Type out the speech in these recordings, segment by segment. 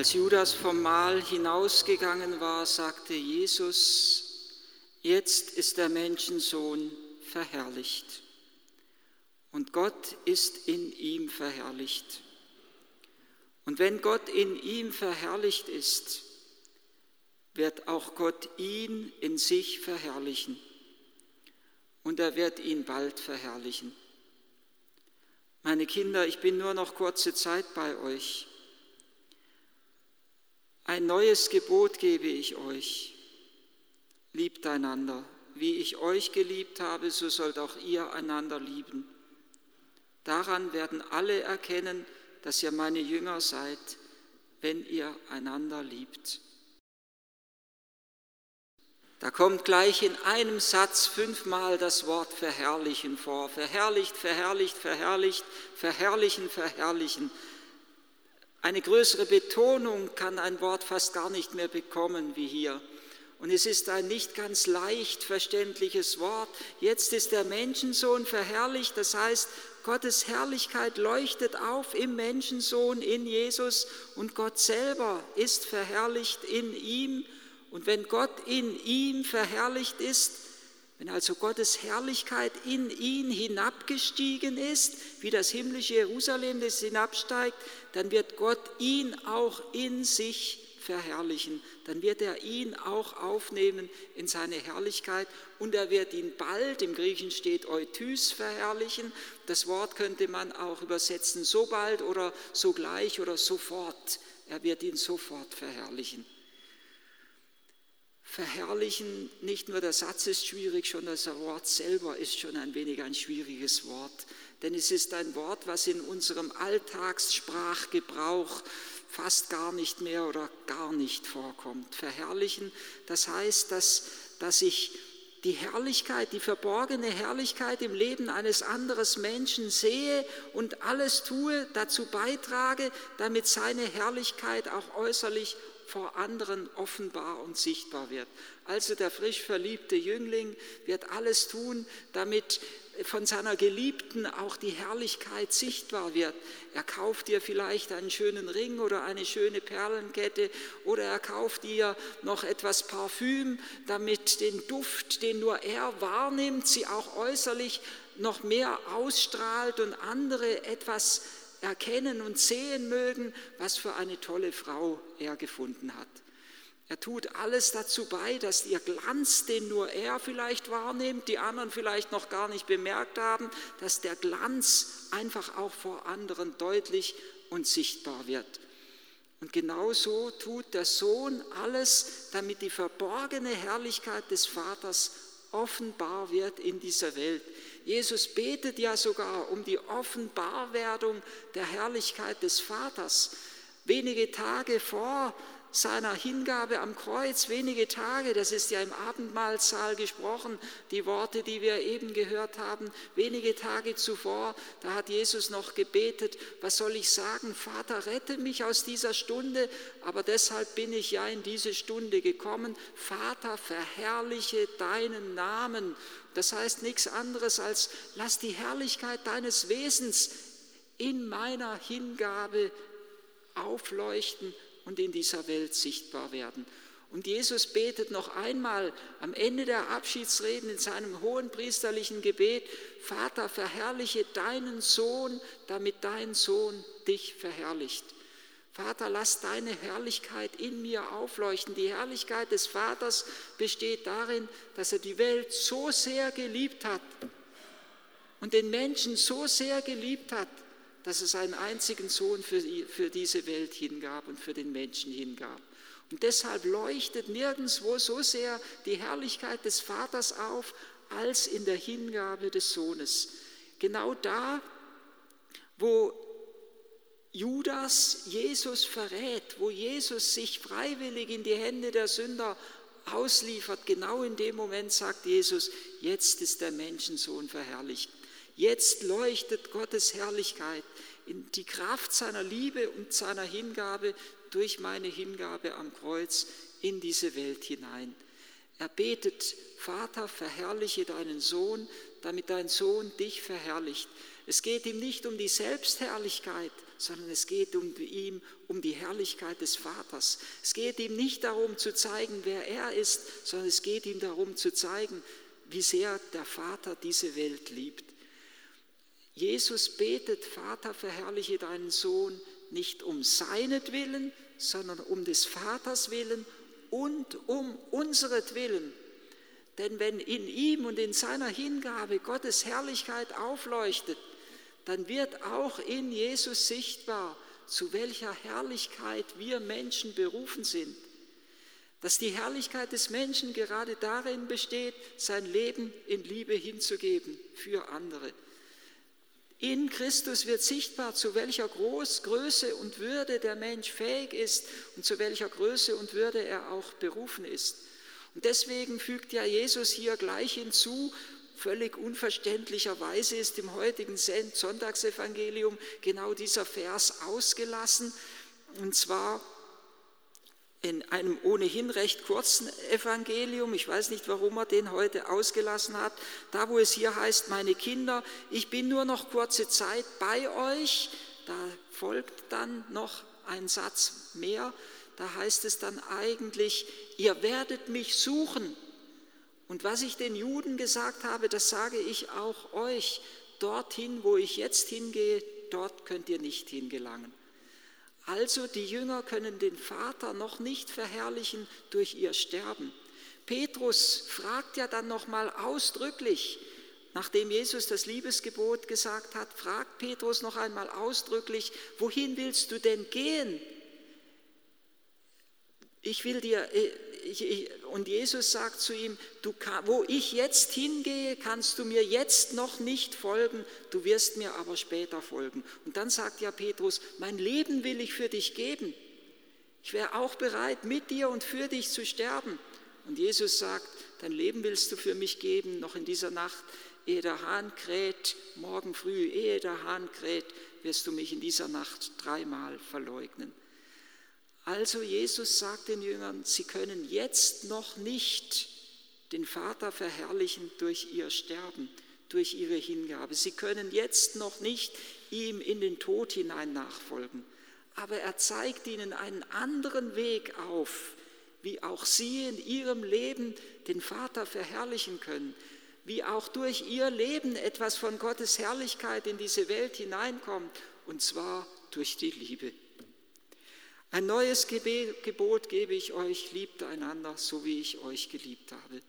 Als Judas vom Mahl hinausgegangen war, sagte Jesus, jetzt ist der Menschensohn verherrlicht und Gott ist in ihm verherrlicht. Und wenn Gott in ihm verherrlicht ist, wird auch Gott ihn in sich verherrlichen und er wird ihn bald verherrlichen. Meine Kinder, ich bin nur noch kurze Zeit bei euch. Ein neues Gebot gebe ich euch. Liebt einander. Wie ich euch geliebt habe, so sollt auch ihr einander lieben. Daran werden alle erkennen, dass ihr meine Jünger seid, wenn ihr einander liebt. Da kommt gleich in einem Satz fünfmal das Wort verherrlichen vor. Verherrlicht, verherrlicht, verherrlicht, verherrlichen, verherrlichen. Eine größere Betonung kann ein Wort fast gar nicht mehr bekommen wie hier. Und es ist ein nicht ganz leicht verständliches Wort. Jetzt ist der Menschensohn verherrlicht, das heißt, Gottes Herrlichkeit leuchtet auf im Menschensohn, in Jesus und Gott selber ist verherrlicht in ihm. Und wenn Gott in ihm verherrlicht ist, wenn also Gottes Herrlichkeit in ihn hinabgestiegen ist, wie das himmlische Jerusalem, das hinabsteigt, dann wird Gott ihn auch in sich verherrlichen. Dann wird er ihn auch aufnehmen in seine Herrlichkeit und er wird ihn bald, im Griechen steht Euthys, verherrlichen. Das Wort könnte man auch übersetzen so bald oder sogleich oder sofort. Er wird ihn sofort verherrlichen. Verherrlichen, nicht nur der Satz ist schwierig, schon das Wort selber ist schon ein wenig ein schwieriges Wort. Denn es ist ein Wort, was in unserem Alltagssprachgebrauch fast gar nicht mehr oder gar nicht vorkommt. Verherrlichen, das heißt, dass, dass ich die Herrlichkeit, die verborgene Herrlichkeit im Leben eines anderen Menschen sehe und alles tue, dazu beitrage, damit seine Herrlichkeit auch äußerlich vor anderen offenbar und sichtbar wird. Also der frisch verliebte Jüngling wird alles tun, damit von seiner Geliebten auch die Herrlichkeit sichtbar wird. Er kauft ihr vielleicht einen schönen Ring oder eine schöne Perlenkette oder er kauft ihr noch etwas Parfüm, damit den Duft, den nur er wahrnimmt, sie auch äußerlich noch mehr ausstrahlt und andere etwas erkennen und sehen mögen, was für eine tolle Frau er gefunden hat. Er tut alles dazu bei, dass ihr Glanz, den nur er vielleicht wahrnimmt, die anderen vielleicht noch gar nicht bemerkt haben, dass der Glanz einfach auch vor anderen deutlich und sichtbar wird. Und genauso tut der Sohn alles, damit die verborgene Herrlichkeit des Vaters offenbar wird in dieser Welt. Jesus betet ja sogar um die Offenbarwerdung der Herrlichkeit des Vaters. Wenige Tage vor seiner Hingabe am Kreuz, wenige Tage, das ist ja im Abendmahlsaal gesprochen, die Worte, die wir eben gehört haben, wenige Tage zuvor, da hat Jesus noch gebetet, was soll ich sagen, Vater, rette mich aus dieser Stunde, aber deshalb bin ich ja in diese Stunde gekommen, Vater, verherrliche deinen Namen. Das heißt nichts anderes als, lass die Herrlichkeit deines Wesens in meiner Hingabe aufleuchten und in dieser Welt sichtbar werden. Und Jesus betet noch einmal am Ende der Abschiedsreden in seinem hohen priesterlichen Gebet, Vater, verherrliche deinen Sohn, damit dein Sohn dich verherrlicht. Vater, lass deine Herrlichkeit in mir aufleuchten. Die Herrlichkeit des Vaters besteht darin, dass er die Welt so sehr geliebt hat und den Menschen so sehr geliebt hat, dass es einen einzigen Sohn für, für diese Welt hingab und für den Menschen hingab. Und deshalb leuchtet nirgendwo so sehr die Herrlichkeit des Vaters auf, als in der Hingabe des Sohnes. Genau da, wo Judas Jesus verrät, wo Jesus sich freiwillig in die Hände der Sünder ausliefert, genau in dem Moment sagt Jesus, jetzt ist der Menschensohn verherrlicht. Jetzt leuchtet Gottes Herrlichkeit in die Kraft seiner Liebe und seiner Hingabe durch meine Hingabe am Kreuz in diese Welt hinein. Er betet, Vater, verherrliche deinen Sohn, damit dein Sohn dich verherrlicht. Es geht ihm nicht um die Selbstherrlichkeit, sondern es geht um ihm um die Herrlichkeit des Vaters. Es geht ihm nicht darum zu zeigen, wer er ist, sondern es geht ihm darum zu zeigen, wie sehr der Vater diese Welt liebt. Jesus betet, Vater, verherrliche deinen Sohn nicht um seinetwillen, sondern um des Vaters willen und um unseretwillen. Denn wenn in ihm und in seiner Hingabe Gottes Herrlichkeit aufleuchtet, dann wird auch in Jesus sichtbar, zu welcher Herrlichkeit wir Menschen berufen sind. Dass die Herrlichkeit des Menschen gerade darin besteht, sein Leben in Liebe hinzugeben für andere. In Christus wird sichtbar, zu welcher Groß, Größe und Würde der Mensch fähig ist und zu welcher Größe und Würde er auch berufen ist. Und deswegen fügt ja Jesus hier gleich hinzu, völlig unverständlicherweise ist im heutigen Sonntagsevangelium genau dieser Vers ausgelassen. Und zwar in einem ohnehin recht kurzen Evangelium, ich weiß nicht, warum er den heute ausgelassen hat, da wo es hier heißt, meine Kinder, ich bin nur noch kurze Zeit bei euch, da folgt dann noch ein Satz mehr, da heißt es dann eigentlich, ihr werdet mich suchen. Und was ich den Juden gesagt habe, das sage ich auch euch, dorthin, wo ich jetzt hingehe, dort könnt ihr nicht hingelangen. Also die Jünger können den Vater noch nicht verherrlichen durch ihr Sterben. Petrus fragt ja dann nochmal ausdrücklich, nachdem Jesus das Liebesgebot gesagt hat, fragt Petrus noch einmal ausdrücklich, wohin willst du denn gehen? Ich will dir, äh, ich, ich, und Jesus sagt zu ihm, du, wo ich jetzt hingehe, kannst du mir jetzt noch nicht folgen, du wirst mir aber später folgen. Und dann sagt ja Petrus, mein Leben will ich für dich geben. Ich wäre auch bereit, mit dir und für dich zu sterben. Und Jesus sagt, dein Leben willst du für mich geben, noch in dieser Nacht, ehe der Hahn kräht, morgen früh, ehe der Hahn kräht, wirst du mich in dieser Nacht dreimal verleugnen. Also Jesus sagt den Jüngern, sie können jetzt noch nicht den Vater verherrlichen durch ihr Sterben, durch ihre Hingabe. Sie können jetzt noch nicht ihm in den Tod hinein nachfolgen. Aber er zeigt ihnen einen anderen Weg auf, wie auch sie in ihrem Leben den Vater verherrlichen können, wie auch durch ihr Leben etwas von Gottes Herrlichkeit in diese Welt hineinkommt, und zwar durch die Liebe. Ein neues Gebot gebe ich euch, liebt einander, so wie ich euch geliebt habe.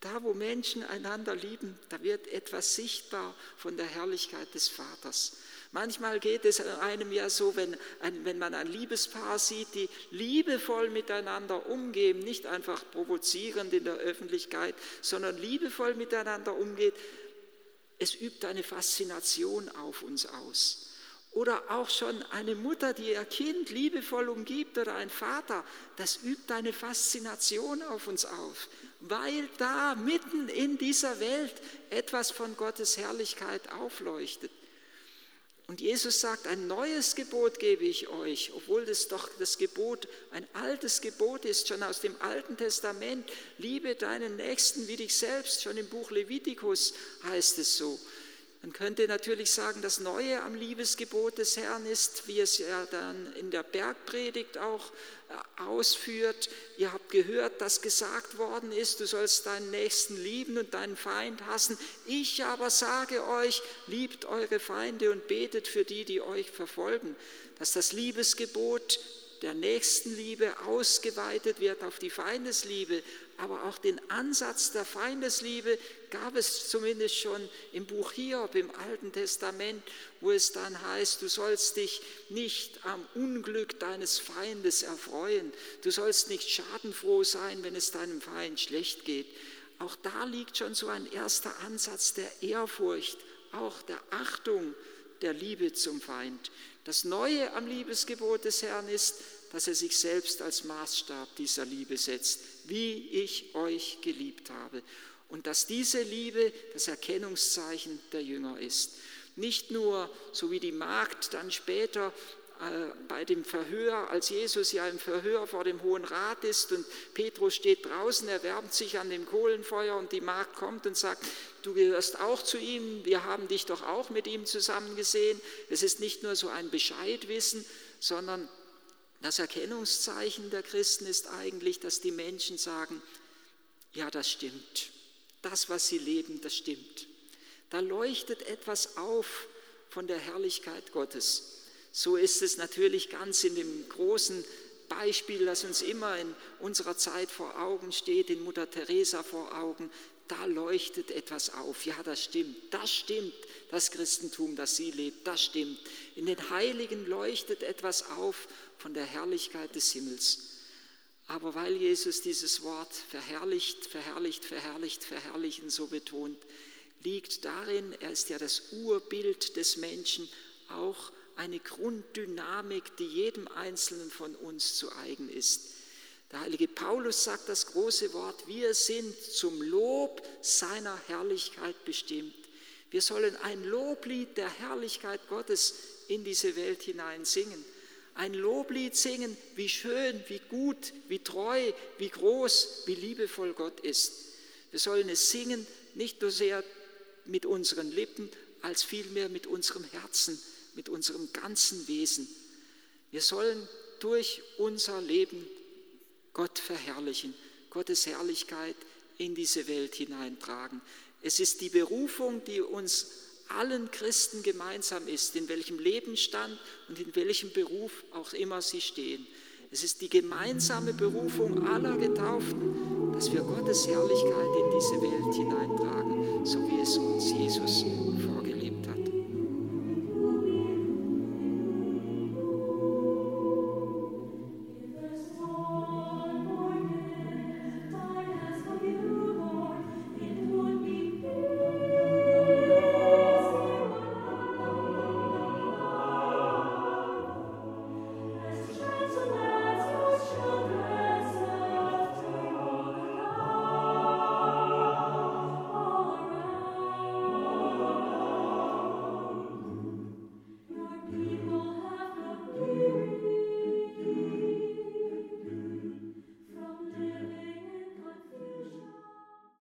Da, wo Menschen einander lieben, da wird etwas sichtbar von der Herrlichkeit des Vaters. Manchmal geht es einem ja so, wenn, ein, wenn man ein Liebespaar sieht, die liebevoll miteinander umgehen, nicht einfach provozierend in der Öffentlichkeit, sondern liebevoll miteinander umgeht, es übt eine Faszination auf uns aus. Oder auch schon eine Mutter, die ihr Kind liebevoll umgibt oder ein Vater, das übt eine Faszination auf uns auf, weil da mitten in dieser Welt etwas von Gottes Herrlichkeit aufleuchtet. Und Jesus sagt, ein neues Gebot gebe ich euch, obwohl das doch das Gebot ein altes Gebot ist, schon aus dem Alten Testament. Liebe deinen Nächsten wie dich selbst, schon im Buch Levitikus heißt es so. Man könnte natürlich sagen, das Neue am Liebesgebot des Herrn ist, wie es ja dann in der Bergpredigt auch äh, ausführt. Ihr habt gehört, dass gesagt worden ist, du sollst deinen Nächsten lieben und deinen Feind hassen. Ich aber sage euch, liebt eure Feinde und betet für die, die euch verfolgen. Dass das Liebesgebot der Nächstenliebe ausgeweitet wird auf die Feindesliebe, aber auch den Ansatz der Feindesliebe gab es zumindest schon im Buch Hiob im Alten Testament, wo es dann heißt, du sollst dich nicht am Unglück deines Feindes erfreuen, du sollst nicht schadenfroh sein, wenn es deinem Feind schlecht geht. Auch da liegt schon so ein erster Ansatz der Ehrfurcht, auch der Achtung, der Liebe zum Feind. Das Neue am Liebesgebot des Herrn ist, dass er sich selbst als Maßstab dieser Liebe setzt, wie ich euch geliebt habe. Und dass diese Liebe das Erkennungszeichen der Jünger ist. Nicht nur, so wie die Magd dann später äh, bei dem Verhör, als Jesus ja im Verhör vor dem Hohen Rat ist und Petrus steht draußen, er wärmt sich an dem Kohlenfeuer und die Magd kommt und sagt, du gehörst auch zu ihm, wir haben dich doch auch mit ihm zusammen gesehen. Es ist nicht nur so ein Bescheidwissen, sondern das Erkennungszeichen der Christen ist eigentlich, dass die Menschen sagen, ja, das stimmt. Das, was sie leben, das stimmt. Da leuchtet etwas auf von der Herrlichkeit Gottes. So ist es natürlich ganz in dem großen Beispiel, das uns immer in unserer Zeit vor Augen steht, in Mutter Teresa vor Augen. Da leuchtet etwas auf. Ja, das stimmt. Das stimmt. Das Christentum, das sie lebt, das stimmt. In den Heiligen leuchtet etwas auf von der Herrlichkeit des Himmels. Aber weil Jesus dieses Wort verherrlicht, verherrlicht, verherrlicht, verherrlichen so betont, liegt darin, er ist ja das Urbild des Menschen, auch eine Grunddynamik, die jedem Einzelnen von uns zu eigen ist. Der heilige Paulus sagt das große Wort, wir sind zum Lob seiner Herrlichkeit bestimmt. Wir sollen ein Loblied der Herrlichkeit Gottes in diese Welt hinein singen. Ein Loblied singen, wie schön, wie gut, wie treu, wie groß, wie liebevoll Gott ist. Wir sollen es singen, nicht nur sehr mit unseren Lippen, als vielmehr mit unserem Herzen, mit unserem ganzen Wesen. Wir sollen durch unser Leben Gott verherrlichen, Gottes Herrlichkeit in diese Welt hineintragen. Es ist die Berufung, die uns allen Christen gemeinsam ist, in welchem Lebensstand und in welchem Beruf auch immer sie stehen. Es ist die gemeinsame Berufung aller Getauften, dass wir Gottes Herrlichkeit in diese Welt hineintragen, so wie es uns Jesus vorstellt.